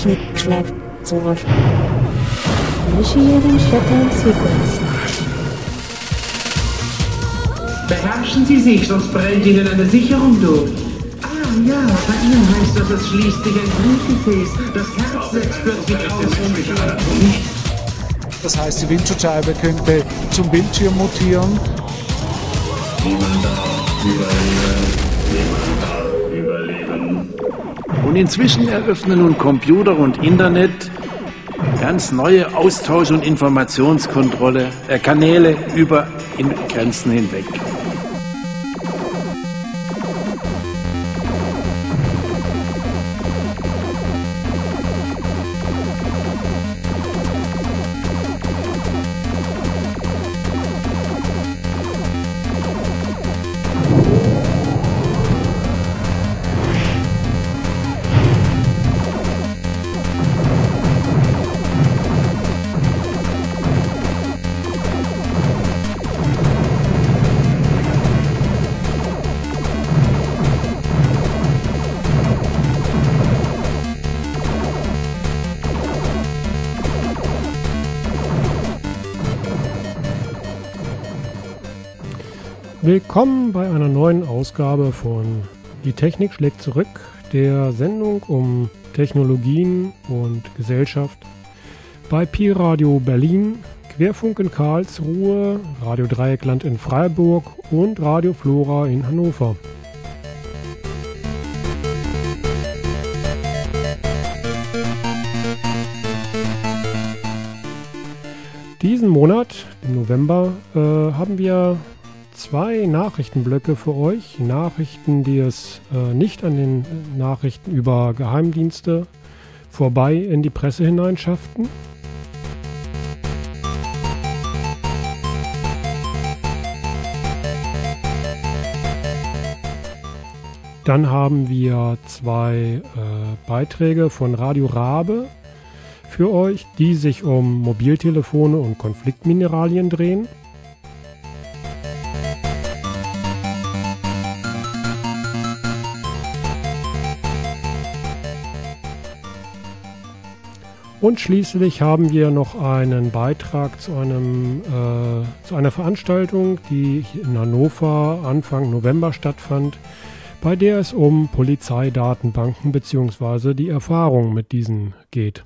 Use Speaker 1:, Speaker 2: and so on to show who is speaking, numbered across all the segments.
Speaker 1: Technik schlägt zurück. Initiating Shutdown Sequence.
Speaker 2: Beherrschen Sie sich, sonst brennt Ihnen eine Sicherung durch. Ah ja, bei Ihnen heißt das, es schließt sich ein Blutgefäß. Das Herz setzt plötzlich aus.
Speaker 3: Das heißt, die Windschutzscheibe könnte zum Bildschirm mutieren.
Speaker 4: Niemand darf überleben. Niemand überleben.
Speaker 5: Und inzwischen eröffnen nun Computer und Internet ganz neue Austausch- und Informationskontrolle äh, Kanäle über Grenzen hinweg.
Speaker 6: Willkommen bei einer neuen Ausgabe von Die Technik schlägt zurück, der Sendung um Technologien und Gesellschaft bei Pi Radio Berlin, Querfunk in Karlsruhe, Radio Dreieckland in Freiburg und Radio Flora in Hannover. Diesen Monat, im November, äh, haben wir zwei Nachrichtenblöcke für euch. Nachrichten, die es äh, nicht an den Nachrichten über Geheimdienste vorbei in die Presse hineinschafften. Dann haben wir zwei äh, Beiträge von Radio Rabe für euch, die sich um Mobiltelefone und Konfliktmineralien drehen. Und schließlich haben wir noch einen Beitrag zu, einem, äh, zu einer Veranstaltung, die in Hannover Anfang November stattfand, bei der es um Polizeidatenbanken bzw. die Erfahrung mit diesen geht.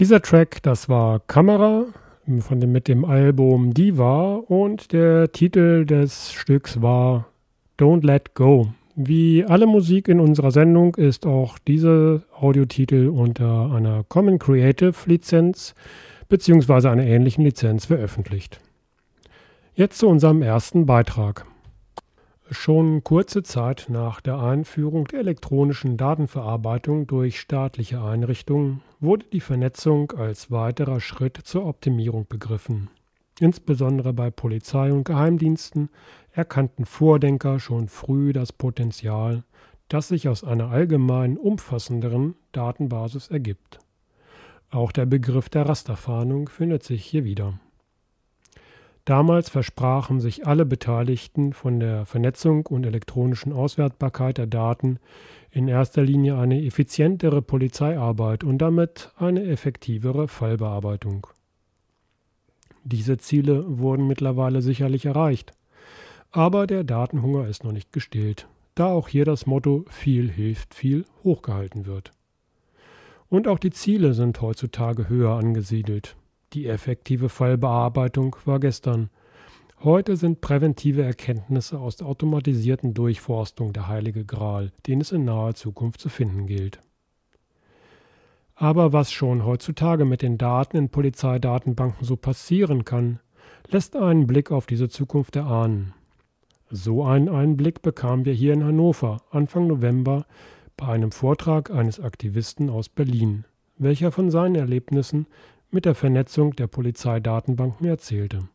Speaker 6: Dieser Track, das war Kamera von dem, mit dem Album Diva und der Titel des Stücks war Don't Let Go. Wie alle Musik in unserer Sendung ist auch dieser Audiotitel unter einer Common Creative Lizenz bzw. einer ähnlichen Lizenz veröffentlicht. Jetzt zu unserem ersten Beitrag. Schon kurze Zeit nach der Einführung der elektronischen Datenverarbeitung durch staatliche Einrichtungen wurde die Vernetzung als weiterer Schritt zur Optimierung begriffen. Insbesondere bei Polizei und Geheimdiensten erkannten Vordenker schon früh das Potenzial, das sich aus einer allgemein umfassenderen Datenbasis ergibt. Auch der Begriff der Rasterfahndung findet sich hier wieder. Damals versprachen sich alle Beteiligten von der Vernetzung und elektronischen Auswertbarkeit der Daten in erster Linie eine effizientere Polizeiarbeit und damit eine effektivere Fallbearbeitung. Diese Ziele wurden mittlerweile sicherlich erreicht, aber der Datenhunger ist noch nicht gestillt, da auch hier das Motto viel hilft viel hochgehalten wird. Und auch die Ziele sind heutzutage höher angesiedelt. Die effektive Fallbearbeitung war gestern. Heute sind präventive Erkenntnisse aus der automatisierten Durchforstung der heilige Gral, den es in naher Zukunft zu finden gilt. Aber was schon heutzutage mit den Daten in Polizeidatenbanken so passieren kann, lässt einen Blick auf diese Zukunft erahnen. So einen Einblick bekamen wir hier in Hannover Anfang November bei einem Vortrag eines Aktivisten aus Berlin, welcher von seinen Erlebnissen mit der Vernetzung der Polizeidatenbanken erzählte.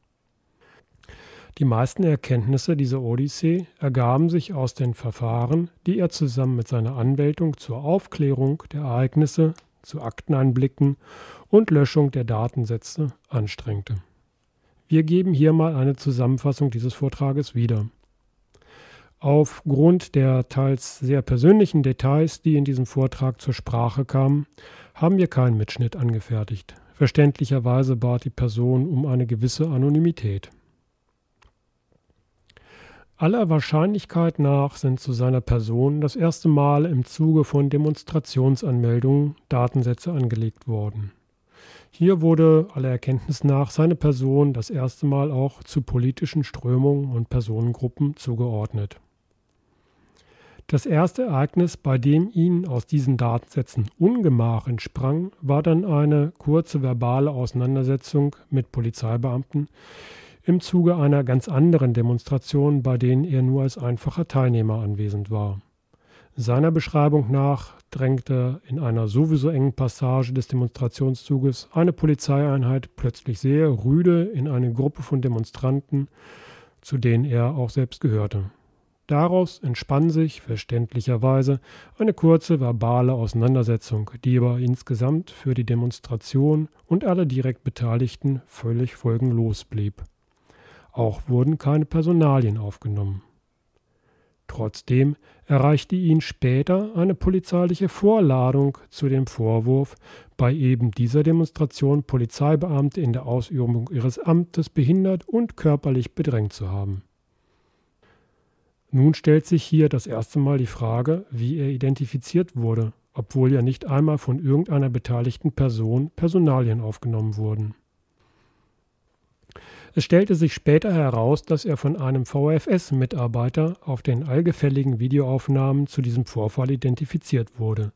Speaker 6: Die meisten Erkenntnisse dieser Odyssee ergaben sich aus den Verfahren, die er zusammen mit seiner Anwältung zur Aufklärung der Ereignisse, zu Akteneinblicken und Löschung der Datensätze anstrengte. Wir geben hier mal eine Zusammenfassung dieses Vortrages wieder. Aufgrund der teils sehr persönlichen Details, die in diesem Vortrag zur Sprache kamen, haben wir keinen Mitschnitt angefertigt. Verständlicherweise bat die Person um eine gewisse Anonymität. Aller Wahrscheinlichkeit nach sind zu seiner Person das erste Mal im Zuge von Demonstrationsanmeldungen Datensätze angelegt worden. Hier wurde aller Erkenntnis nach seine Person das erste Mal auch zu politischen Strömungen und Personengruppen zugeordnet. Das erste Ereignis, bei dem ihnen aus diesen Datensätzen Ungemach entsprang, war dann eine kurze verbale Auseinandersetzung mit Polizeibeamten im Zuge einer ganz anderen Demonstration, bei denen er nur als einfacher Teilnehmer anwesend war. Seiner Beschreibung nach drängte in einer sowieso engen Passage des Demonstrationszuges eine Polizeieinheit plötzlich sehr rüde in eine Gruppe von Demonstranten, zu denen er auch selbst gehörte. Daraus entspann sich verständlicherweise eine kurze verbale Auseinandersetzung, die aber insgesamt für die Demonstration und alle direkt Beteiligten völlig folgenlos blieb. Auch wurden keine Personalien aufgenommen. Trotzdem erreichte ihn später eine polizeiliche Vorladung zu dem Vorwurf, bei eben dieser Demonstration Polizeibeamte in der Ausübung ihres Amtes behindert und körperlich bedrängt zu haben. Nun stellt sich hier das erste Mal die Frage, wie er identifiziert wurde, obwohl ja nicht einmal von irgendeiner beteiligten Person Personalien aufgenommen wurden. Es stellte sich später heraus, dass er von einem VFS-Mitarbeiter auf den allgefälligen Videoaufnahmen zu diesem Vorfall identifiziert wurde.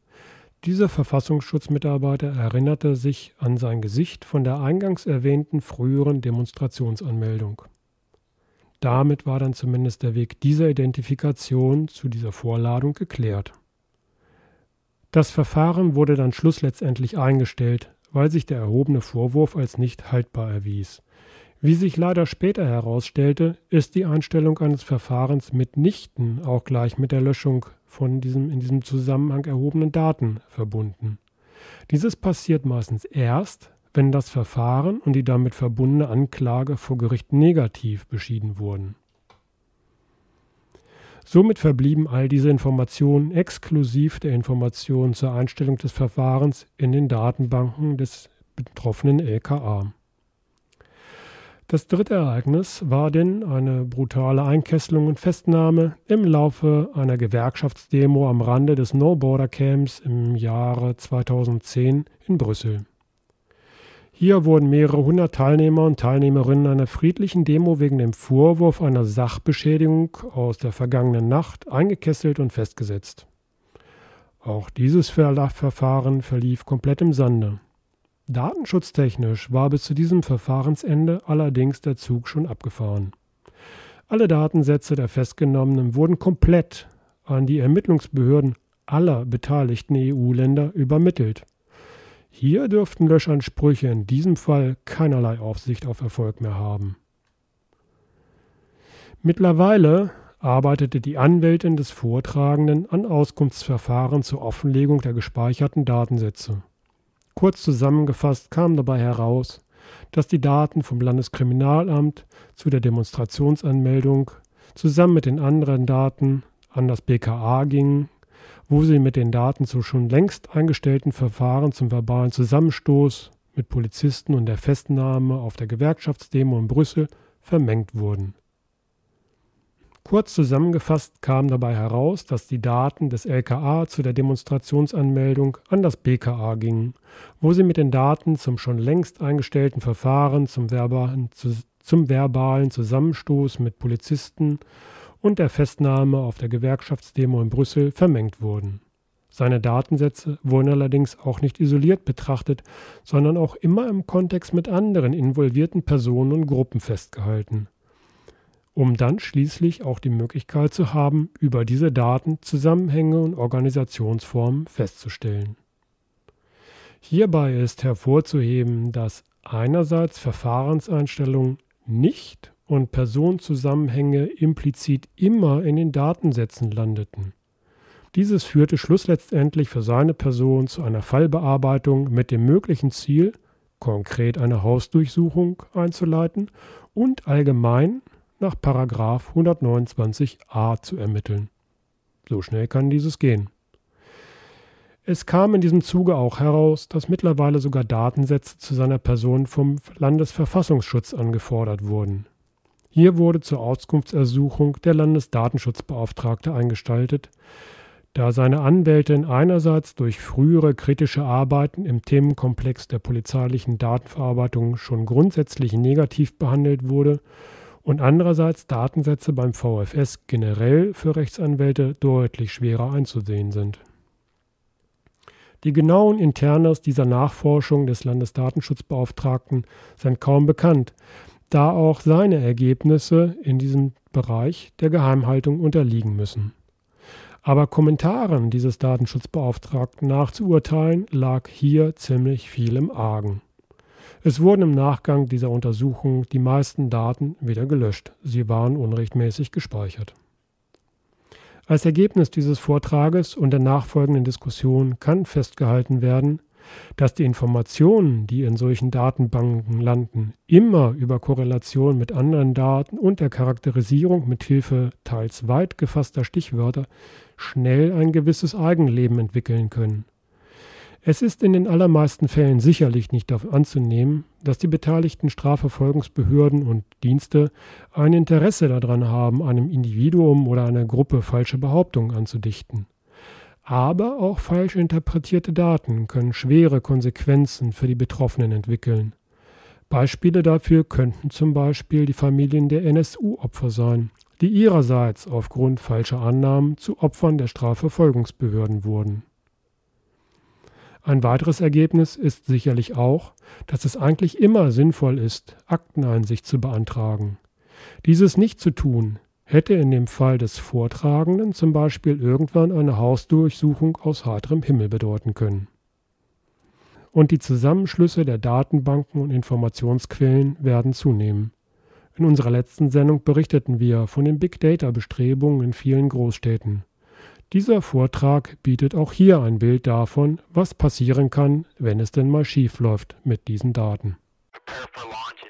Speaker 6: Dieser Verfassungsschutzmitarbeiter erinnerte sich an sein Gesicht von der eingangs erwähnten früheren Demonstrationsanmeldung. Damit war dann zumindest der Weg dieser Identifikation zu dieser Vorladung geklärt. Das Verfahren wurde dann schlussletztendlich eingestellt, weil sich der erhobene Vorwurf als nicht haltbar erwies. Wie sich leider später herausstellte, ist die Einstellung eines Verfahrens mitnichten auch gleich mit der Löschung von diesem in diesem Zusammenhang erhobenen Daten verbunden. Dieses passiert meistens erst, wenn das Verfahren und die damit verbundene Anklage vor Gericht negativ beschieden wurden. Somit verblieben all diese Informationen exklusiv der Informationen zur Einstellung des Verfahrens in den Datenbanken des betroffenen LKA. Das dritte Ereignis war denn eine brutale Einkesselung und Festnahme im Laufe einer Gewerkschaftsdemo am Rande des No Border Camps im Jahre 2010 in Brüssel. Hier wurden mehrere hundert Teilnehmer und Teilnehmerinnen einer friedlichen Demo wegen dem Vorwurf einer Sachbeschädigung aus der vergangenen Nacht eingekesselt und festgesetzt. Auch dieses Verfahren verlief komplett im Sande. Datenschutztechnisch war bis zu diesem Verfahrensende allerdings der Zug schon abgefahren. Alle Datensätze der Festgenommenen wurden komplett an die Ermittlungsbehörden aller beteiligten EU-Länder übermittelt. Hier dürften Löschansprüche in diesem Fall keinerlei Aufsicht auf Erfolg mehr haben. Mittlerweile arbeitete die Anwältin des Vortragenden an Auskunftsverfahren zur Offenlegung der gespeicherten Datensätze. Kurz zusammengefasst kam dabei heraus, dass die Daten vom Landeskriminalamt zu der Demonstrationsanmeldung zusammen mit den anderen Daten an das BKA gingen, wo sie mit den Daten zu schon längst eingestellten Verfahren zum verbalen Zusammenstoß mit Polizisten und der Festnahme auf der Gewerkschaftsdemo in Brüssel vermengt wurden. Kurz zusammengefasst kam dabei heraus, dass die Daten des LKA zu der Demonstrationsanmeldung an das BKA gingen, wo sie mit den Daten zum schon längst eingestellten Verfahren zum verbalen, zum verbalen Zusammenstoß mit Polizisten und der Festnahme auf der Gewerkschaftsdemo in Brüssel vermengt wurden. Seine Datensätze wurden allerdings auch nicht isoliert betrachtet, sondern auch immer im Kontext mit anderen involvierten Personen und Gruppen festgehalten, um dann schließlich auch die Möglichkeit zu haben, über diese Daten Zusammenhänge und Organisationsformen festzustellen. Hierbei ist hervorzuheben, dass einerseits Verfahrenseinstellungen nicht und Personenzusammenhänge implizit immer in den Datensätzen landeten. Dieses führte schlussletztendlich für seine Person zu einer Fallbearbeitung mit dem möglichen Ziel, konkret eine Hausdurchsuchung einzuleiten und allgemein nach 129a zu ermitteln. So schnell kann dieses gehen. Es kam in diesem Zuge auch heraus, dass mittlerweile sogar Datensätze zu seiner Person vom Landesverfassungsschutz angefordert wurden. Hier wurde zur Auskunftsersuchung der Landesdatenschutzbeauftragte eingestaltet, da seine Anwältin einerseits durch frühere kritische Arbeiten im Themenkomplex der polizeilichen Datenverarbeitung schon grundsätzlich negativ behandelt wurde und andererseits Datensätze beim VFS generell für Rechtsanwälte deutlich schwerer einzusehen sind. Die genauen Internas dieser Nachforschung des Landesdatenschutzbeauftragten sind kaum bekannt, da auch seine Ergebnisse in diesem Bereich der Geheimhaltung unterliegen müssen. Aber Kommentaren dieses Datenschutzbeauftragten nachzuurteilen, lag hier ziemlich viel im Argen. Es wurden im Nachgang dieser Untersuchung die meisten Daten wieder gelöscht. Sie waren unrechtmäßig gespeichert. Als Ergebnis dieses Vortrages und der nachfolgenden Diskussion kann festgehalten werden, dass die Informationen, die in solchen Datenbanken landen, immer über Korrelation mit anderen Daten und der Charakterisierung mit Hilfe teils weit gefasster Stichwörter schnell ein gewisses Eigenleben entwickeln können. Es ist in den allermeisten Fällen sicherlich nicht anzunehmen, dass die beteiligten Strafverfolgungsbehörden und Dienste ein Interesse daran haben, einem Individuum oder einer Gruppe falsche Behauptungen anzudichten. Aber auch falsch interpretierte Daten können schwere Konsequenzen für die Betroffenen entwickeln. Beispiele dafür könnten zum Beispiel die Familien der NSU-Opfer sein, die ihrerseits aufgrund falscher Annahmen zu Opfern der Strafverfolgungsbehörden wurden. Ein weiteres Ergebnis ist sicherlich auch, dass es eigentlich immer sinnvoll ist, Akteneinsicht zu beantragen. Dieses nicht zu tun, hätte in dem Fall des Vortragenden zum Beispiel irgendwann eine Hausdurchsuchung aus heiterem Himmel bedeuten können. Und die Zusammenschlüsse der Datenbanken und Informationsquellen werden zunehmen. In unserer letzten Sendung berichteten wir von den Big Data-Bestrebungen in vielen Großstädten. Dieser Vortrag bietet auch hier ein Bild davon, was passieren kann, wenn es denn mal schief läuft mit diesen Daten.
Speaker 4: Right now.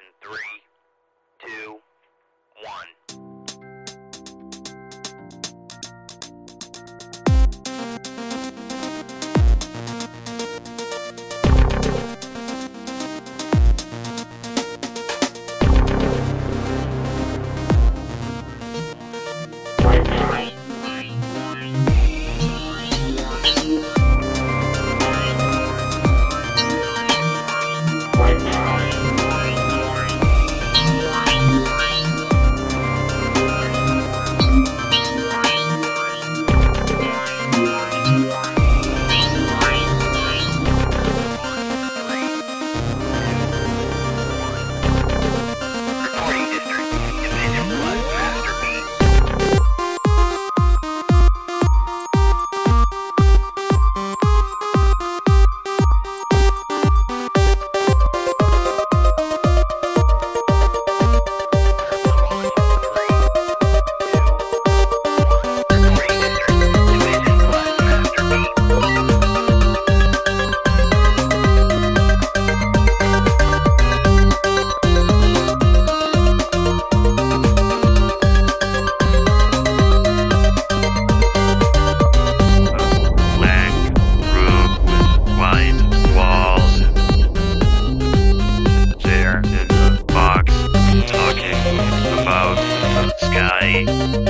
Speaker 6: Okay.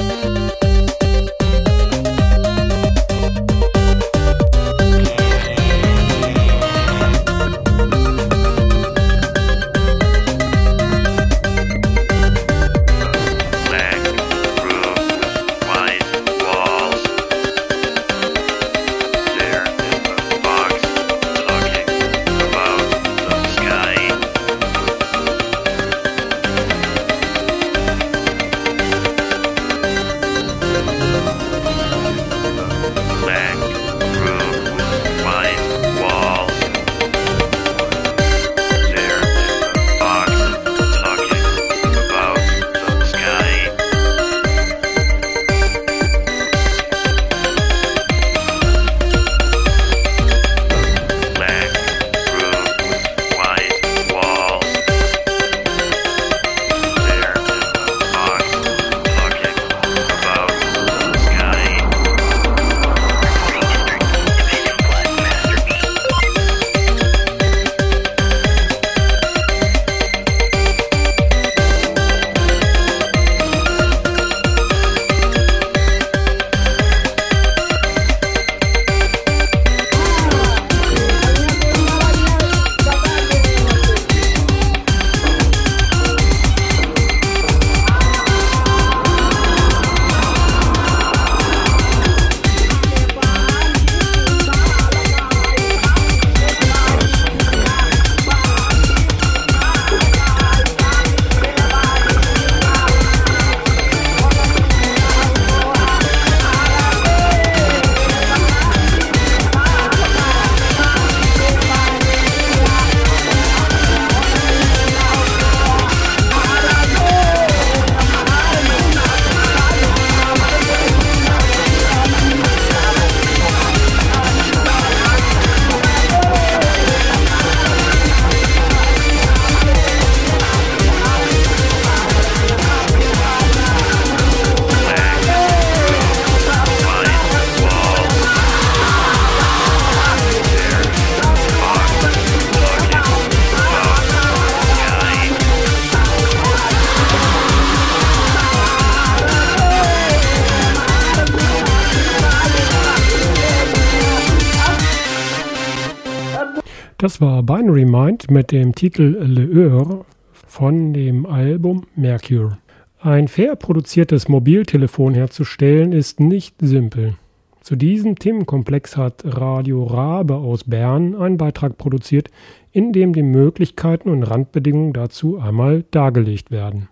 Speaker 6: Mind mit dem Titel Le Heur von dem Album Mercure. Ein fair produziertes Mobiltelefon herzustellen ist nicht simpel. Zu diesem Themenkomplex hat Radio Rabe aus Bern einen Beitrag produziert, in dem die Möglichkeiten und Randbedingungen dazu einmal dargelegt werden.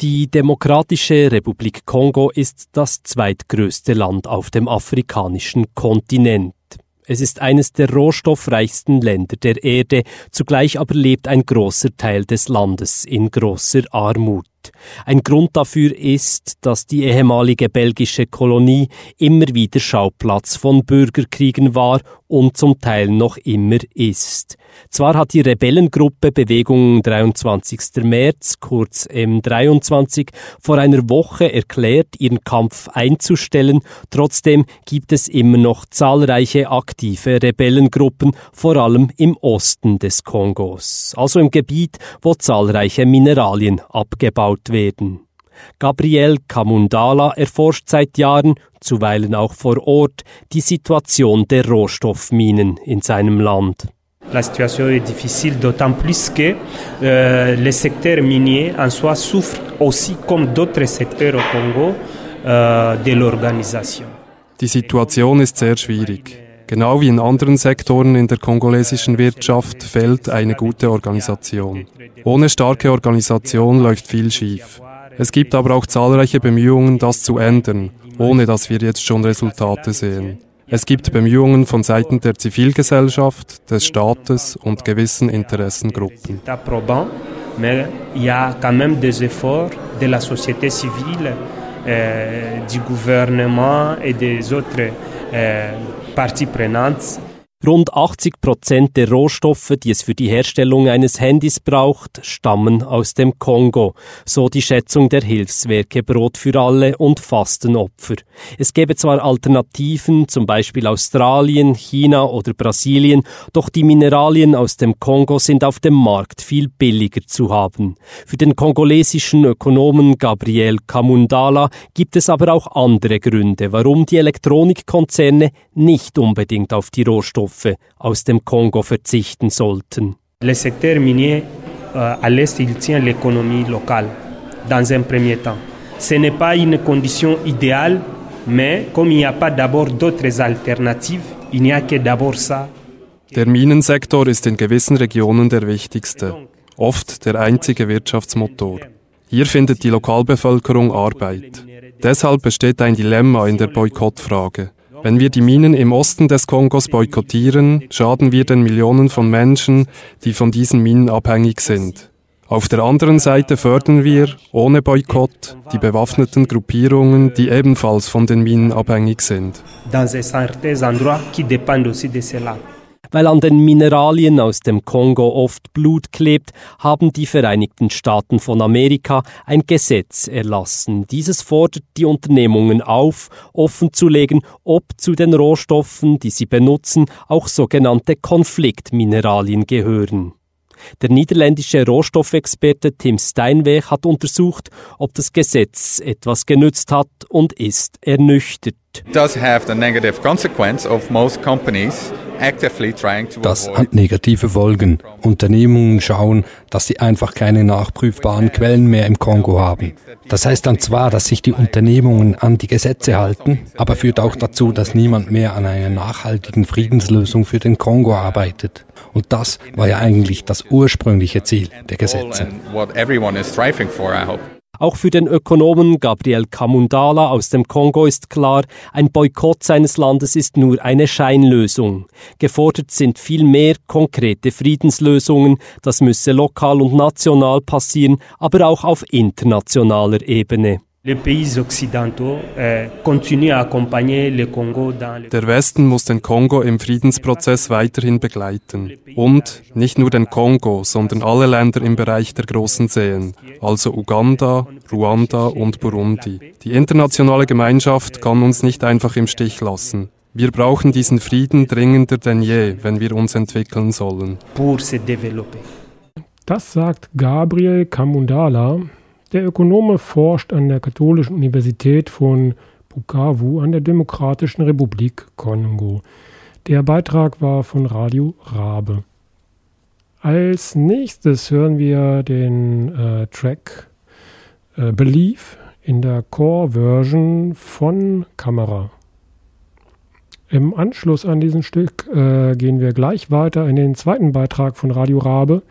Speaker 7: Die Demokratische Republik Kongo ist das zweitgrößte Land auf dem afrikanischen Kontinent. Es ist eines der rohstoffreichsten Länder der Erde, zugleich aber lebt ein großer Teil des Landes in großer Armut. Ein Grund dafür ist, dass die ehemalige belgische Kolonie immer wieder Schauplatz von Bürgerkriegen war und zum Teil noch immer ist. Zwar hat die Rebellengruppe Bewegung 23. März, kurz M23, vor einer Woche erklärt, ihren Kampf einzustellen, trotzdem gibt es immer noch zahlreiche aktive Rebellengruppen, vor allem im Osten des Kongos, also im Gebiet, wo zahlreiche Mineralien abgebaut werden. Gabriel Kamundala erforscht seit Jahren, zuweilen auch vor Ort, die Situation der Rohstoffminen in seinem Land.
Speaker 8: La situation est difficile, d'autant plus que euh, le secteur minier en soi souffre aussi, comme d'autres secteurs au Congo, euh, de l'organisation.
Speaker 9: Die Situation ist sehr schwierig. Genau wie in anderen Sektoren in der kongolesischen Wirtschaft fehlt eine gute Organisation. Ohne starke Organisation läuft viel schief. Es gibt aber auch zahlreiche Bemühungen, das zu ändern, ohne dass wir jetzt schon Resultate sehen. Es gibt Bemühungen von Seiten der Zivilgesellschaft, des Staates und gewissen Interessengruppen.
Speaker 8: Euh, du gouvernement et des autres euh, parti prenante
Speaker 7: Rund 80 Prozent der Rohstoffe, die es für die Herstellung eines Handys braucht, stammen aus dem Kongo, so die Schätzung der Hilfswerke Brot für alle und Fastenopfer. Es gäbe zwar Alternativen, zum Beispiel Australien, China oder Brasilien, doch die Mineralien aus dem Kongo sind auf dem Markt viel billiger zu haben. Für den kongolesischen Ökonomen Gabriel Kamundala gibt es aber auch andere Gründe, warum die Elektronikkonzerne nicht unbedingt auf die Rohstoffe Rohstoffe aus dem Kongo verzichten sollten.
Speaker 8: Le secteur minier euh, à l'est, il tient l'économie locale dans un premier temps. Ce n'est pas une condition idéale, mais comme il n'y a pas d'abord d'autres alternatives, il n'y a que d'abord ça.
Speaker 9: Der Minensektor ist in gewissen Regionen der wichtigste, oft der einzige Wirtschaftsmotor. Hier findet die Lokalbevölkerung Arbeit. Deshalb besteht ein Dilemma in der Boykottfrage. Wenn wir die Minen im Osten des Kongos boykottieren, schaden wir den Millionen von Menschen, die von diesen Minen abhängig sind. Auf der anderen Seite fördern wir, ohne Boykott, die bewaffneten Gruppierungen, die ebenfalls von den Minen abhängig sind.
Speaker 8: Dans certains endroits qui.
Speaker 7: Weil an den Mineralien aus dem Kongo oft Blut klebt, haben die Vereinigten Staaten von Amerika ein Gesetz erlassen. Dieses fordert die Unternehmungen auf, offenzulegen, ob zu den Rohstoffen, die sie benutzen, auch sogenannte Konfliktmineralien gehören. Der niederländische Rohstoffexperte Tim Steinweg hat untersucht, ob das Gesetz etwas genützt hat und ist ernüchtert.
Speaker 10: Does have the negative consequence of most companies
Speaker 11: das hat negative Folgen. Unternehmungen schauen, dass sie einfach keine nachprüfbaren Quellen mehr im Kongo haben. Das heißt dann zwar, dass sich die Unternehmungen an die Gesetze halten, aber führt auch dazu, dass niemand mehr an einer nachhaltigen Friedenslösung für den Kongo arbeitet. Und das war ja eigentlich das ursprüngliche Ziel der Gesetze.
Speaker 7: Auch für den Ökonomen Gabriel Kamundala aus dem Kongo ist klar, ein Boykott seines Landes ist nur eine Scheinlösung. Gefordert sind viel mehr konkrete Friedenslösungen, das müsse lokal und national passieren, aber auch auf internationaler Ebene.
Speaker 8: Euh,
Speaker 9: Der Westen muss den Kongo im Friedensprozess weiterhin begleiten. Und nicht nur den Kongo, sondern alle Länder im Bereich der großen Seen, also Uganda, Ruanda und Burundi. Die internationale Gemeinschaft kann uns nicht einfach im Stich lassen. Wir brauchen diesen Frieden dringender denn je, wenn wir uns entwickeln sollen.
Speaker 6: Das sagt Gabriel Kamundala, der Ökonome forscht an der Katholischen Universität von Bukavu an der Demokratischen Republik Kongo. Der Beitrag war von Radio Rabe. Als nächstes hören wir den äh, Track äh, Believe in der Core-Version von Kamera. Im Anschluss an diesem Stück äh, gehen wir gleich weiter in den zweiten Beitrag von Radio Rabe,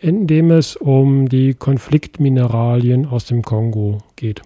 Speaker 6: in dem es um die Konfliktmineralien aus dem Kongo geht.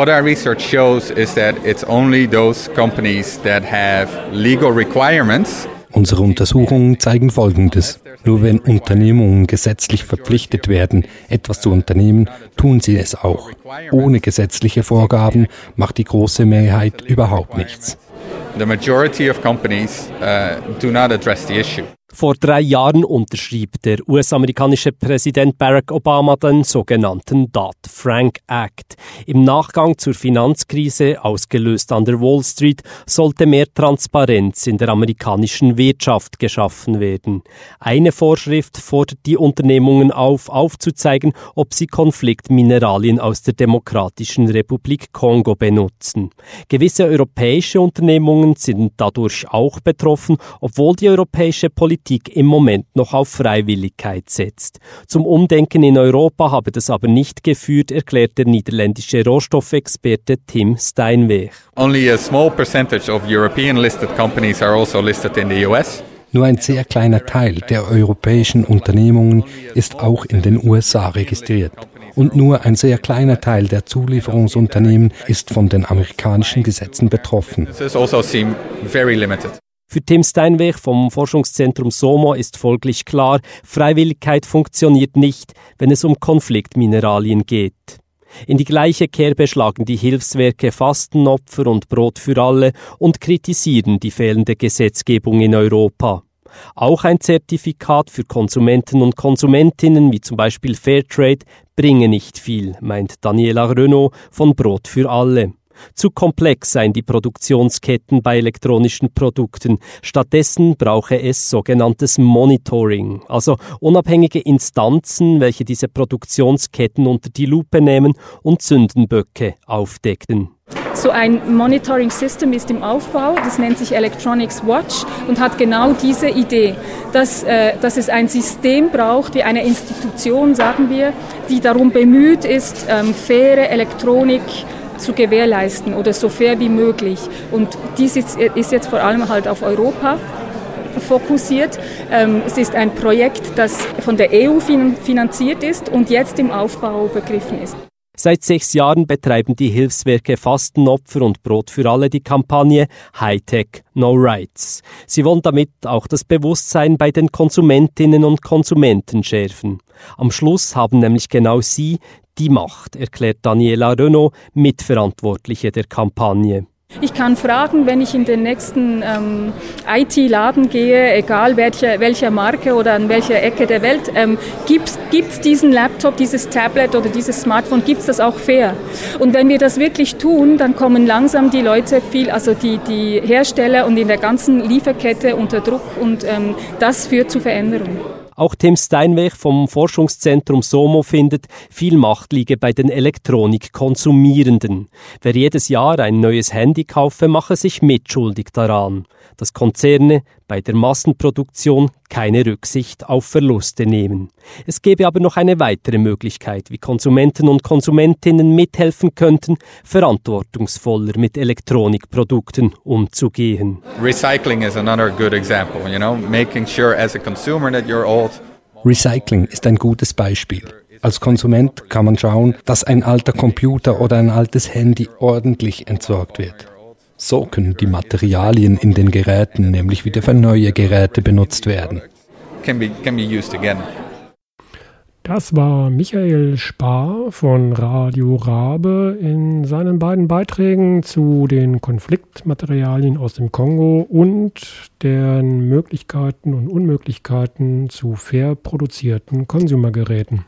Speaker 10: What our research shows is that it's only those companies that have legal requirements
Speaker 11: Unsere Untersuchungen zeigen Folgendes. Nur wenn Unternehmungen gesetzlich verpflichtet werden, etwas zu unternehmen, tun sie es auch. Ohne gesetzliche Vorgaben macht die große Mehrheit überhaupt nichts.
Speaker 10: The majority of companies uh, do not address the issue.
Speaker 7: Vor drei Jahren unterschrieb der US-amerikanische Präsident Barack Obama den sogenannten Dodd-Frank Act. Im Nachgang zur Finanzkrise, ausgelöst an der Wall Street, sollte mehr Transparenz in der amerikanischen Wirtschaft geschaffen werden. Eine Vorschrift fordert die Unternehmungen auf, aufzuzeigen, ob sie Konfliktmineralien aus der Demokratischen Republik Kongo benutzen. Gewisse europäische Unternehmungen sind dadurch auch betroffen, obwohl die europäische Politik Politik im Moment noch auf Freiwilligkeit setzt. Zum Umdenken in Europa habe das aber nicht geführt, erklärt der niederländische Rohstoffexperte Tim Steinweg.
Speaker 10: Only a small percentage of European listed companies are also listed in the US.
Speaker 11: Nur ein sehr kleiner Teil der europäischen Unternehmungen ist auch in den USA registriert. Und nur ein sehr kleiner Teil der Zulieferungsunternehmen ist von den amerikanischen Gesetzen betroffen.
Speaker 7: Für Tim Steinweg vom Forschungszentrum SOMO ist folglich klar, Freiwilligkeit funktioniert nicht, wenn es um Konfliktmineralien geht. In die gleiche Kerbe schlagen die Hilfswerke Fastenopfer und Brot für alle und kritisieren die fehlende Gesetzgebung in Europa. Auch ein Zertifikat für Konsumenten und Konsumentinnen, wie zum Beispiel Fairtrade, bringe nicht viel, meint Daniela Renault von Brot für alle. Zu komplex seien die Produktionsketten bei elektronischen Produkten. Stattdessen brauche es sogenanntes Monitoring, also unabhängige Instanzen, welche diese Produktionsketten unter die Lupe nehmen und Sündenböcke aufdecken.
Speaker 12: So ein Monitoring System ist im Aufbau, das nennt sich Electronics Watch und hat genau diese Idee, dass, äh, dass es ein System braucht, wie eine Institution, sagen wir, die darum bemüht ist, ähm, faire Elektronik zu gewährleisten oder so fair wie möglich. Und dies ist, jetzt vor allem halt auf Europa fokussiert. Ähm, es ist ein Projekt, das von der EU finanziert ist und jetzt im Aufbau begriffen ist.
Speaker 7: Seit sechs Jahren betreiben die Hilfswerke Fastenopfer und Brot für alle die Kampagne Hightech No Rights. Sie wollen damit auch das Bewusstsein bei den Konsumentinnen und Konsumenten schärfen. Am Schluss haben nämlich genau sie die Macht, erklärt Daniela Renault, Mitverantwortliche der Kampagne.
Speaker 12: Ich kann fragen, wenn ich in den nächsten ähm, IT-Laden gehe, egal welche, welcher Marke oder an welcher Ecke der Welt, ähm, gibt es diesen Laptop, dieses Tablet oder dieses Smartphone, gibt es das auch fair? Und wenn wir das wirklich tun, dann kommen langsam die Leute viel, also die, die Hersteller und in der ganzen Lieferkette unter Druck und ähm, das führt zu Veränderungen.
Speaker 7: Auch Tim Steinweg vom Forschungszentrum SOMO findet, viel Macht liege bei den Elektronikkonsumierenden. Wer jedes Jahr ein neues Handy kaufe, mache sich mitschuldig daran dass Konzerne bei der Massenproduktion keine Rücksicht auf Verluste nehmen. Es gäbe aber noch eine weitere Möglichkeit, wie Konsumenten und Konsumentinnen mithelfen könnten, verantwortungsvoller mit Elektronikprodukten umzugehen.
Speaker 10: Recycling is another good example, you know, making sure as a consumer that you're old.
Speaker 11: Recycling ist ein gutes Beispiel. Als Konsument kann man schauen, dass ein alter Computer oder ein altes Handy ordentlich entsorgt wird. So können die Materialien in den Geräten nämlich wieder für neue Geräte benutzt werden.
Speaker 6: Das war Michael Spar von Radio Rabe in seinen beiden Beiträgen zu den Konfliktmaterialien aus dem Kongo und deren Möglichkeiten und Unmöglichkeiten zu fair produzierten Konsumergeräten.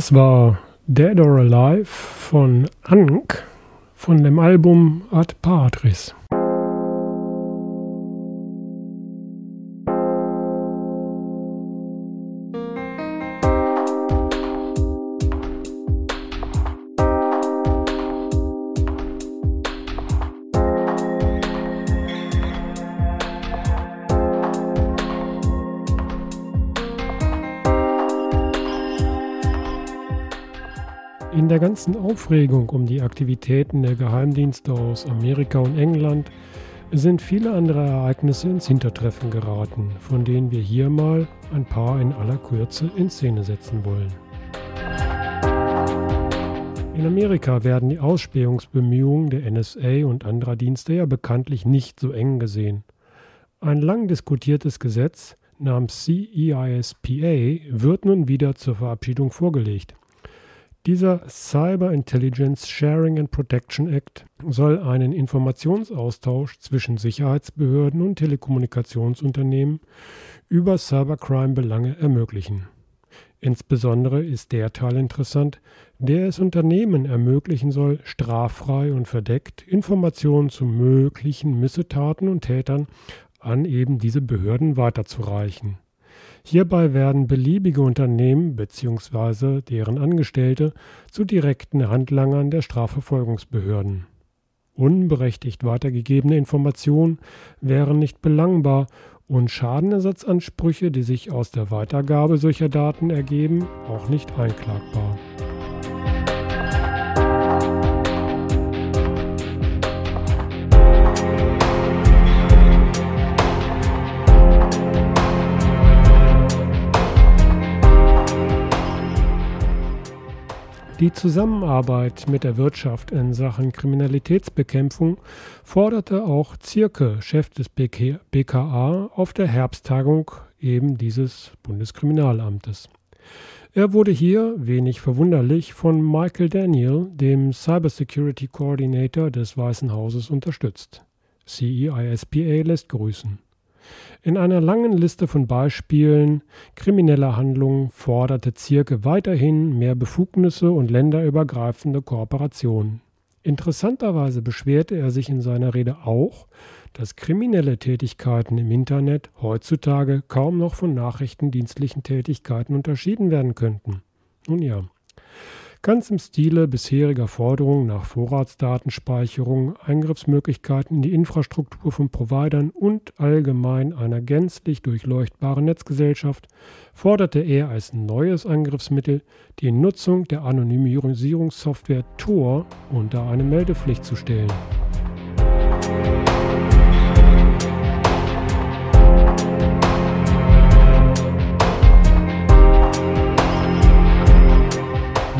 Speaker 6: Das war Dead or Alive von Ank von dem Album Ad Patris. Der ganzen Aufregung um die Aktivitäten der Geheimdienste aus Amerika und England sind viele andere Ereignisse ins Hintertreffen geraten, von denen wir hier mal ein paar in aller Kürze in Szene setzen wollen. In Amerika werden die Ausspähungsbemühungen der NSA und anderer Dienste ja bekanntlich nicht so eng gesehen. Ein lang diskutiertes Gesetz namens CEISPA wird nun wieder zur Verabschiedung vorgelegt. Dieser Cyber Intelligence Sharing and Protection Act soll einen Informationsaustausch zwischen Sicherheitsbehörden und Telekommunikationsunternehmen über Cybercrime-Belange ermöglichen. Insbesondere ist der Teil interessant, der es Unternehmen ermöglichen soll, straffrei und verdeckt Informationen zu möglichen Missetaten und Tätern an eben diese Behörden weiterzureichen. Hierbei werden beliebige Unternehmen bzw. deren Angestellte zu direkten Handlangern der Strafverfolgungsbehörden. Unberechtigt weitergegebene Informationen wären nicht belangbar und Schadenersatzansprüche, die sich aus der Weitergabe solcher Daten ergeben, auch nicht einklagbar. Die Zusammenarbeit mit der Wirtschaft in Sachen Kriminalitätsbekämpfung forderte auch Zierke, Chef des BKA, auf der Herbsttagung eben dieses Bundeskriminalamtes. Er wurde hier, wenig verwunderlich, von Michael Daniel, dem Cybersecurity Coordinator des Weißen Hauses, unterstützt. CEISPA lässt grüßen. In einer langen Liste von Beispielen krimineller Handlungen forderte Zierke weiterhin mehr Befugnisse und länderübergreifende Kooperation. Interessanterweise beschwerte er sich in seiner Rede auch, dass kriminelle Tätigkeiten im Internet heutzutage kaum noch von nachrichtendienstlichen Tätigkeiten unterschieden werden könnten. Nun ja, ganz im Stile bisheriger Forderungen nach Vorratsdatenspeicherung, Eingriffsmöglichkeiten in die Infrastruktur von Providern und allgemein einer gänzlich durchleuchtbaren Netzgesellschaft forderte er als neues Angriffsmittel die Nutzung der Anonymisierungssoftware Tor unter eine Meldepflicht zu stellen.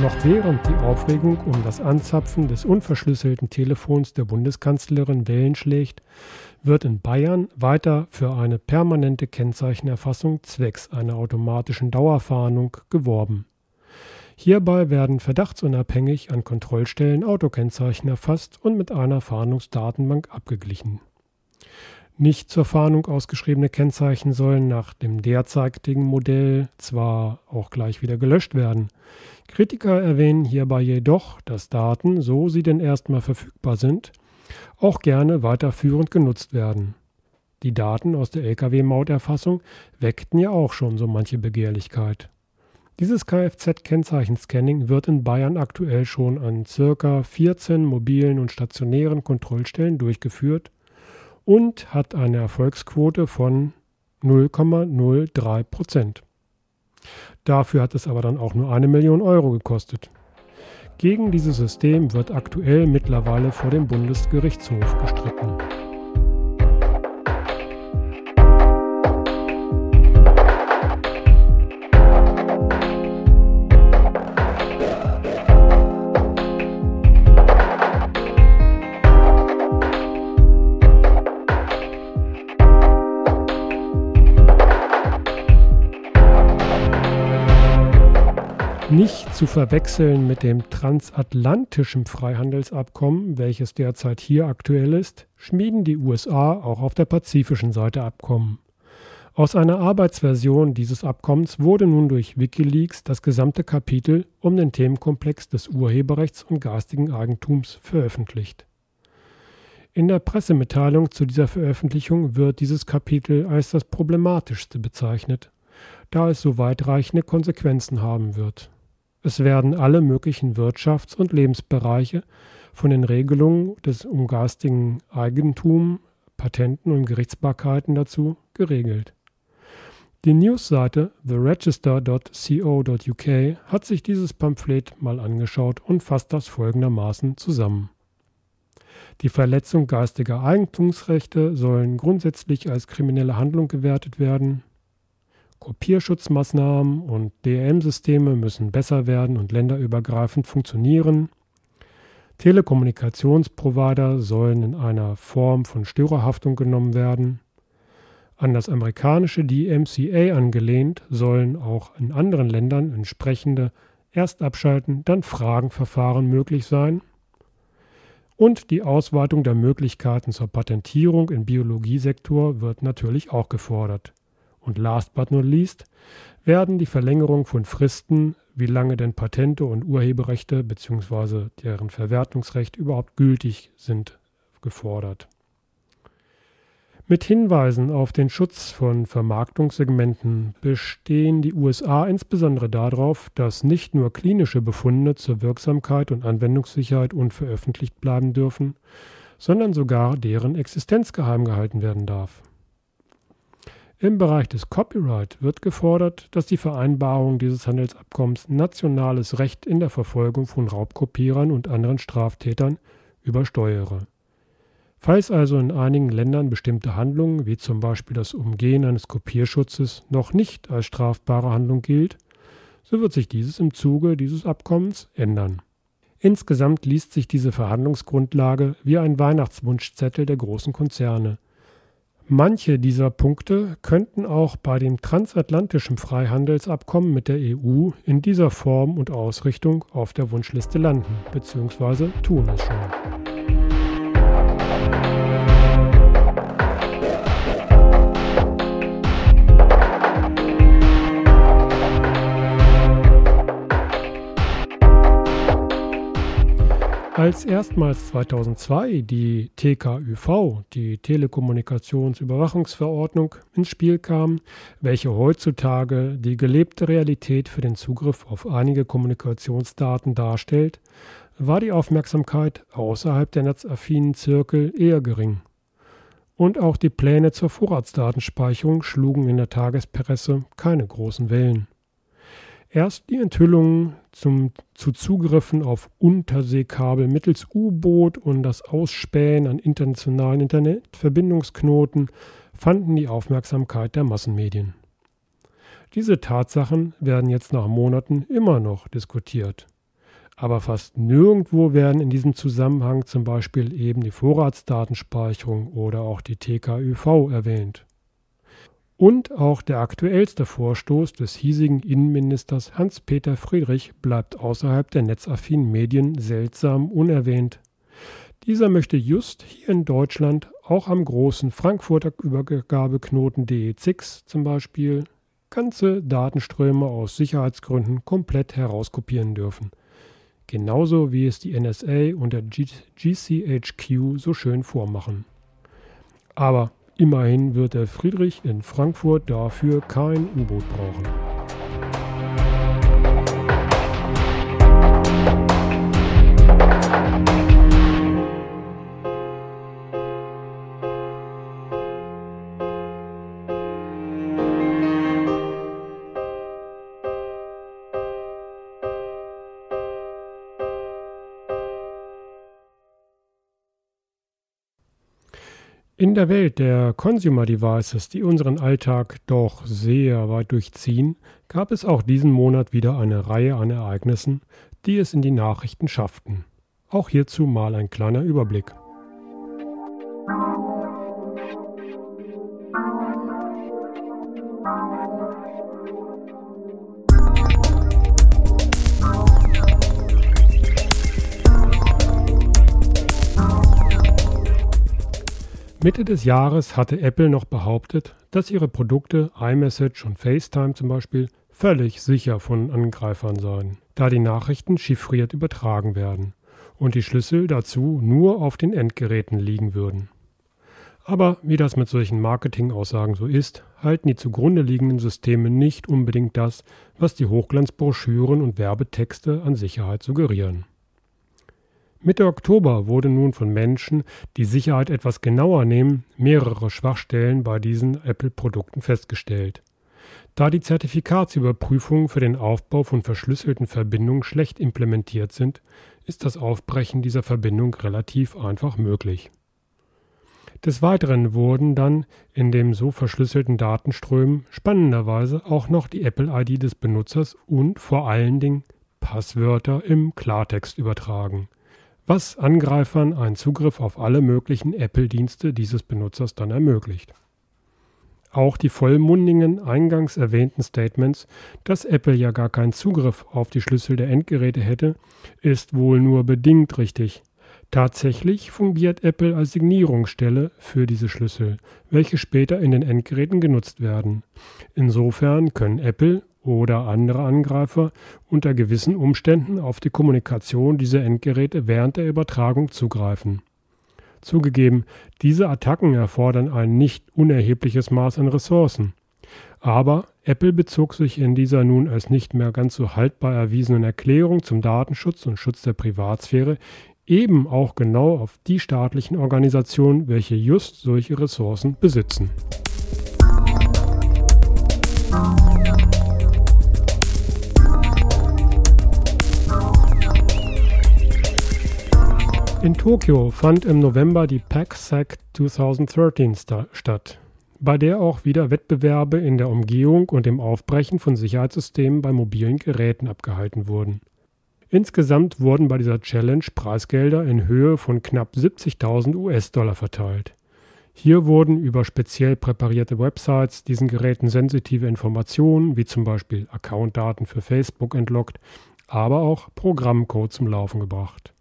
Speaker 6: Noch während die Aufregung um das Anzapfen des unverschlüsselten Telefons der Bundeskanzlerin Wellen schlägt, wird in Bayern weiter für eine permanente Kennzeichenerfassung zwecks einer automatischen Dauerfahndung geworben. Hierbei werden verdachtsunabhängig an Kontrollstellen Autokennzeichen erfasst und mit einer Fahndungsdatenbank abgeglichen. Nicht zur Fahndung ausgeschriebene Kennzeichen sollen nach dem derzeitigen Modell zwar auch gleich wieder gelöscht werden, Kritiker erwähnen hierbei jedoch, dass Daten, so sie denn erstmal verfügbar sind, auch gerne weiterführend genutzt werden. Die Daten aus der Lkw-Mauterfassung weckten ja auch schon so manche Begehrlichkeit. Dieses Kfz-Kennzeichenscanning wird in Bayern aktuell schon an ca. 14 mobilen und stationären Kontrollstellen durchgeführt und hat eine Erfolgsquote von 0,03 Prozent. Dafür hat es aber dann auch nur eine Million Euro gekostet. Gegen dieses System wird aktuell mittlerweile vor dem Bundesgerichtshof gestritten. Zu verwechseln mit dem transatlantischen Freihandelsabkommen, welches derzeit hier aktuell ist, schmieden die USA auch auf der pazifischen Seite Abkommen. Aus einer Arbeitsversion dieses Abkommens wurde nun durch Wikileaks das gesamte Kapitel um den Themenkomplex des Urheberrechts und geistigen Eigentums veröffentlicht. In der Pressemitteilung zu dieser Veröffentlichung wird dieses Kapitel als das problematischste bezeichnet, da es so weitreichende Konsequenzen haben wird. Es werden alle möglichen Wirtschafts- und Lebensbereiche von den Regelungen des um geistigen Eigentum, Patenten und Gerichtsbarkeiten dazu geregelt. Die Newsseite theregister.co.uk hat sich dieses Pamphlet mal angeschaut und fasst das folgendermaßen zusammen. Die Verletzung geistiger Eigentumsrechte sollen grundsätzlich als kriminelle Handlung gewertet werden. Kopierschutzmaßnahmen und DRM-Systeme müssen besser werden und länderübergreifend funktionieren. Telekommunikationsprovider sollen in einer Form von Störerhaftung genommen werden. An das amerikanische DMCA angelehnt sollen auch in anderen Ländern entsprechende erst abschalten, dann Fragenverfahren möglich sein und die Ausweitung der Möglichkeiten zur Patentierung im Biologiesektor wird natürlich auch gefordert. Und last but not least werden die Verlängerung von Fristen, wie lange denn Patente und Urheberrechte bzw. deren Verwertungsrecht überhaupt gültig sind, gefordert. Mit Hinweisen auf den Schutz von Vermarktungssegmenten bestehen die USA insbesondere darauf, dass nicht nur klinische Befunde zur Wirksamkeit und Anwendungssicherheit unveröffentlicht bleiben dürfen, sondern sogar deren Existenz geheim gehalten werden darf. Im Bereich des Copyright wird gefordert, dass die Vereinbarung dieses Handelsabkommens nationales Recht in der Verfolgung von Raubkopierern und anderen Straftätern übersteuere. Falls also in einigen Ländern bestimmte Handlungen, wie zum Beispiel das Umgehen eines Kopierschutzes, noch nicht als strafbare Handlung gilt, so wird sich dieses im Zuge dieses Abkommens ändern. Insgesamt liest sich diese Verhandlungsgrundlage wie ein Weihnachtswunschzettel der großen Konzerne. Manche dieser Punkte könnten auch bei dem transatlantischen Freihandelsabkommen mit der EU in dieser Form und Ausrichtung auf der Wunschliste landen, beziehungsweise tun es schon. Als erstmals 2002 die TKÜV, die Telekommunikationsüberwachungsverordnung, ins Spiel kam, welche heutzutage die gelebte Realität für den Zugriff auf einige Kommunikationsdaten darstellt, war die Aufmerksamkeit außerhalb der netzaffinen Zirkel eher gering. Und auch die Pläne zur Vorratsdatenspeicherung schlugen in der Tagespresse keine großen Wellen. Erst die Enthüllungen zum, zu Zugriffen auf Unterseekabel mittels U-Boot und das Ausspähen an internationalen Internetverbindungsknoten fanden die Aufmerksamkeit der Massenmedien. Diese Tatsachen werden jetzt nach Monaten immer noch diskutiert. Aber fast nirgendwo werden in diesem Zusammenhang zum Beispiel eben die Vorratsdatenspeicherung oder auch die TKÜV erwähnt. Und auch der aktuellste Vorstoß des hiesigen Innenministers Hans-Peter Friedrich bleibt außerhalb der netzaffinen Medien seltsam unerwähnt. Dieser möchte just hier in Deutschland auch am großen Frankfurter Übergabeknoten DE6 zum Beispiel ganze Datenströme aus Sicherheitsgründen komplett herauskopieren dürfen. Genauso wie es die NSA und der GCHQ so schön vormachen. Aber Immerhin wird der Friedrich in Frankfurt dafür kein U-Boot brauchen. In der Welt der Consumer Devices, die unseren Alltag doch sehr weit durchziehen, gab es auch diesen Monat wieder eine Reihe an Ereignissen, die es in die Nachrichten schafften. Auch hierzu mal ein kleiner Überblick. Mitte des Jahres hatte Apple noch behauptet, dass ihre Produkte iMessage und FaceTime zum Beispiel völlig sicher von Angreifern seien, da die Nachrichten chiffriert übertragen werden und die Schlüssel dazu nur auf den Endgeräten liegen würden. Aber wie das mit solchen Marketingaussagen so ist, halten die zugrunde liegenden Systeme nicht unbedingt das, was die Hochglanzbroschüren und Werbetexte an Sicherheit suggerieren. Mitte Oktober wurde nun von Menschen, die Sicherheit etwas genauer nehmen, mehrere Schwachstellen bei diesen Apple-Produkten festgestellt. Da die Zertifikatsüberprüfungen für den Aufbau von verschlüsselten Verbindungen schlecht implementiert sind, ist das Aufbrechen dieser Verbindung relativ einfach möglich. Des Weiteren wurden dann in dem so verschlüsselten Datenströmen spannenderweise auch noch die Apple-ID des Benutzers und vor allen Dingen Passwörter im Klartext übertragen was Angreifern einen Zugriff auf alle möglichen Apple-Dienste dieses Benutzers dann ermöglicht. Auch die vollmundigen eingangs erwähnten Statements, dass Apple ja gar keinen Zugriff auf die Schlüssel der Endgeräte hätte, ist wohl nur bedingt richtig. Tatsächlich fungiert Apple als Signierungsstelle für diese Schlüssel, welche später in den Endgeräten genutzt werden. Insofern können Apple oder andere Angreifer unter gewissen Umständen auf die Kommunikation dieser Endgeräte während der Übertragung zugreifen. Zugegeben, diese Attacken erfordern ein nicht unerhebliches Maß an Ressourcen. Aber Apple bezog sich in dieser nun als nicht mehr ganz so haltbar erwiesenen Erklärung zum Datenschutz und Schutz der Privatsphäre eben auch genau auf die staatlichen Organisationen, welche just solche Ressourcen besitzen. In Tokio fand im November die PACSAC 2013 statt, bei der auch wieder Wettbewerbe in der Umgehung und dem Aufbrechen von Sicherheitssystemen bei mobilen Geräten abgehalten wurden. Insgesamt wurden bei dieser Challenge Preisgelder in Höhe von knapp 70.000 US-Dollar verteilt. Hier wurden über speziell präparierte Websites diesen Geräten sensitive Informationen, wie zum Beispiel Accountdaten für Facebook, entlockt, aber auch Programmcode zum Laufen gebracht.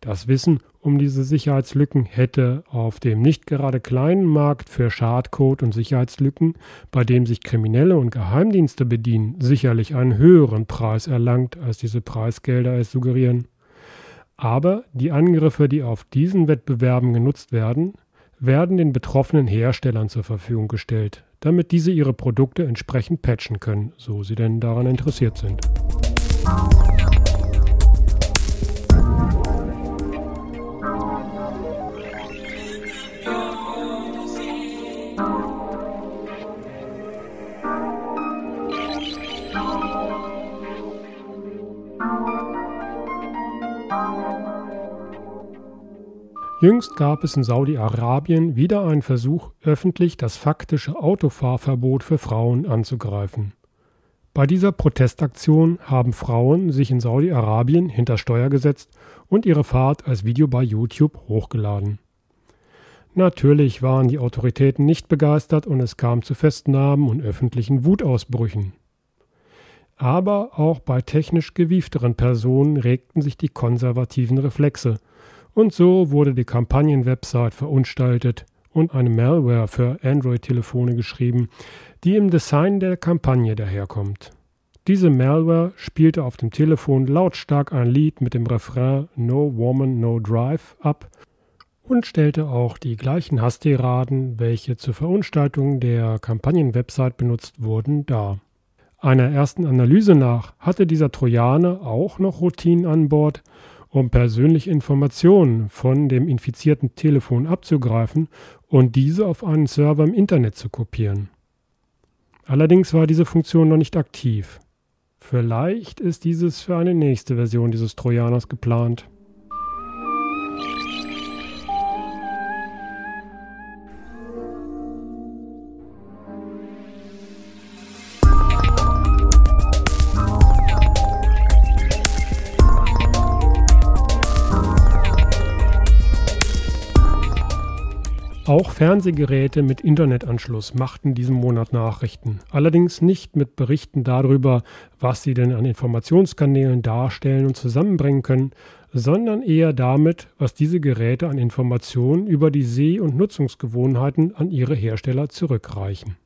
Speaker 6: Das Wissen um diese Sicherheitslücken hätte auf dem nicht gerade kleinen Markt für Schadcode und Sicherheitslücken, bei dem sich Kriminelle und Geheimdienste bedienen, sicherlich einen höheren Preis erlangt, als diese Preisgelder es suggerieren. Aber die Angriffe, die auf diesen Wettbewerben genutzt werden, werden den betroffenen Herstellern zur Verfügung gestellt, damit diese ihre Produkte entsprechend patchen können, so sie denn daran interessiert sind. Jüngst gab es in Saudi-Arabien wieder einen Versuch, öffentlich das faktische Autofahrverbot für Frauen anzugreifen. Bei dieser Protestaktion haben Frauen sich in Saudi-Arabien hinter Steuer gesetzt und ihre Fahrt als Video bei YouTube hochgeladen. Natürlich waren die Autoritäten nicht begeistert und es kam zu Festnahmen und öffentlichen Wutausbrüchen. Aber auch bei technisch gewiefteren Personen regten sich die konservativen Reflexe – und so wurde die Kampagnenwebsite verunstaltet und eine Malware für Android-Telefone geschrieben, die im Design der Kampagne daherkommt. Diese Malware spielte auf dem Telefon lautstark ein Lied mit dem Refrain No Woman, No Drive ab und stellte auch die gleichen Hasstiraden, welche zur Verunstaltung der Kampagnenwebsite benutzt wurden, dar. Einer ersten Analyse nach hatte dieser Trojaner auch noch Routinen an Bord um persönliche Informationen von dem infizierten Telefon abzugreifen und diese auf einen Server im Internet zu kopieren. Allerdings war diese Funktion noch nicht aktiv. Vielleicht ist dieses für eine nächste Version dieses Trojaners geplant. Auch Fernsehgeräte mit Internetanschluss machten diesen Monat Nachrichten. Allerdings nicht mit Berichten darüber, was sie denn an Informationskanälen darstellen und zusammenbringen können, sondern eher damit, was diese Geräte an Informationen über die Seh- und Nutzungsgewohnheiten an ihre Hersteller zurückreichen.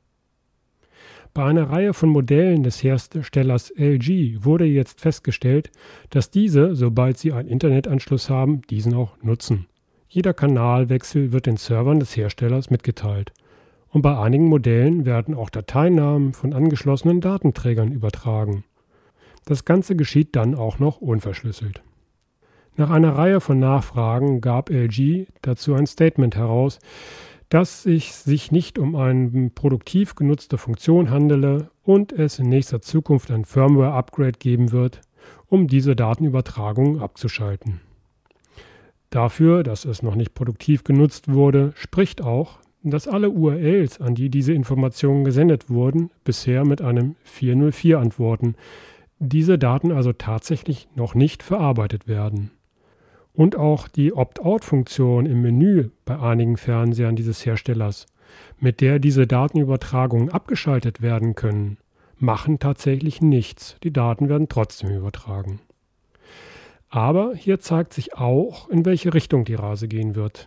Speaker 6: Bei einer Reihe von Modellen des Herstellers LG wurde jetzt festgestellt, dass diese, sobald sie einen Internetanschluss haben, diesen auch nutzen. Jeder Kanalwechsel wird den Servern des Herstellers mitgeteilt. Und bei einigen Modellen werden auch Dateinamen von angeschlossenen Datenträgern übertragen. Das Ganze geschieht dann auch noch unverschlüsselt. Nach einer Reihe von Nachfragen gab LG dazu ein Statement heraus, dass es sich nicht um eine produktiv genutzte Funktion handele und es in nächster Zukunft ein Firmware-Upgrade geben wird, um diese Datenübertragung abzuschalten. Dafür, dass es noch nicht produktiv genutzt wurde, spricht auch, dass alle URLs, an die diese Informationen gesendet wurden, bisher mit einem 404 antworten, diese Daten also tatsächlich noch nicht verarbeitet werden. Und auch die Opt-out-Funktion im Menü bei einigen Fernsehern dieses Herstellers, mit der diese Datenübertragungen abgeschaltet werden können, machen tatsächlich nichts. Die Daten werden trotzdem übertragen. Aber hier zeigt sich auch, in welche Richtung die Rase gehen wird.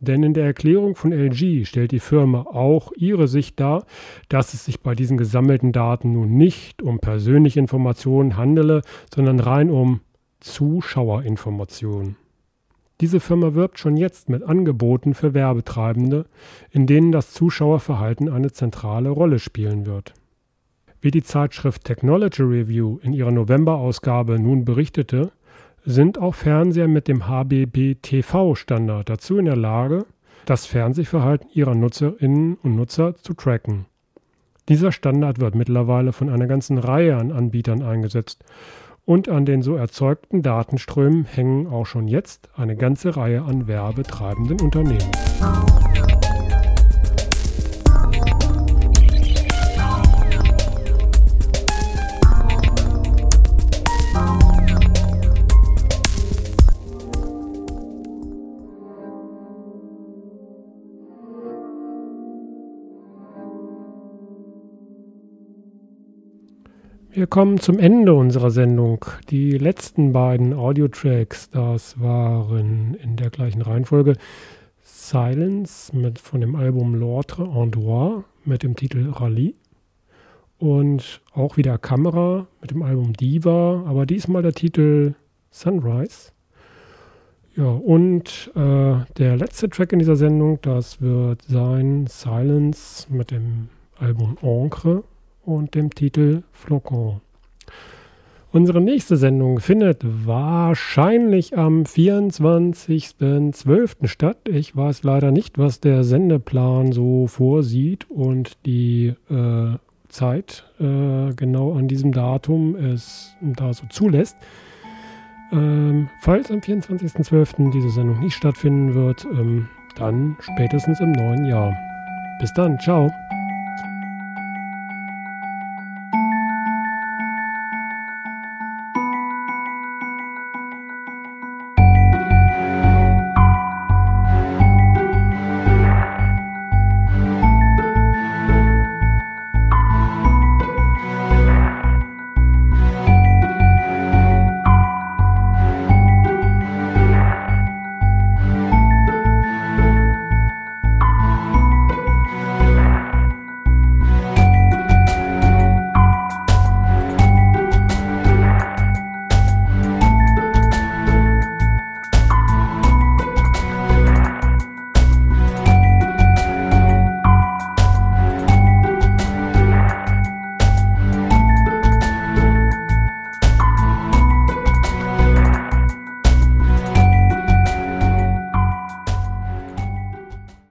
Speaker 6: Denn in der Erklärung von LG stellt die Firma auch ihre Sicht dar, dass es sich bei diesen gesammelten Daten nun nicht um persönliche Informationen handele, sondern rein um Zuschauerinformationen. Diese Firma wirbt schon jetzt mit Angeboten für Werbetreibende, in denen das Zuschauerverhalten eine zentrale Rolle spielen wird. Wie die Zeitschrift Technology Review in ihrer November-Ausgabe nun berichtete, sind auch Fernseher mit dem HBB-TV-Standard dazu in der Lage, das Fernsehverhalten ihrer Nutzerinnen und Nutzer zu tracken. Dieser Standard wird mittlerweile von einer ganzen Reihe an Anbietern eingesetzt und an den so erzeugten Datenströmen hängen auch schon jetzt eine ganze Reihe an werbetreibenden Unternehmen. Wir kommen zum Ende unserer Sendung. Die letzten beiden Audio-Tracks, das waren in der gleichen Reihenfolge Silence mit, von dem Album L'Ordre en Droit mit dem Titel Rallye und auch wieder Kamera mit dem Album Diva, aber diesmal der Titel Sunrise. Ja, und äh, der letzte Track in dieser Sendung, das wird sein Silence mit dem Album Encre und dem Titel Flocon. Unsere nächste Sendung findet wahrscheinlich am 24.12. statt. Ich weiß leider nicht, was der Sendeplan so vorsieht und die äh, Zeit äh, genau an diesem Datum es da so zulässt. Ähm, falls am 24.12. diese Sendung nicht stattfinden wird, ähm, dann spätestens im neuen Jahr. Bis dann, ciao.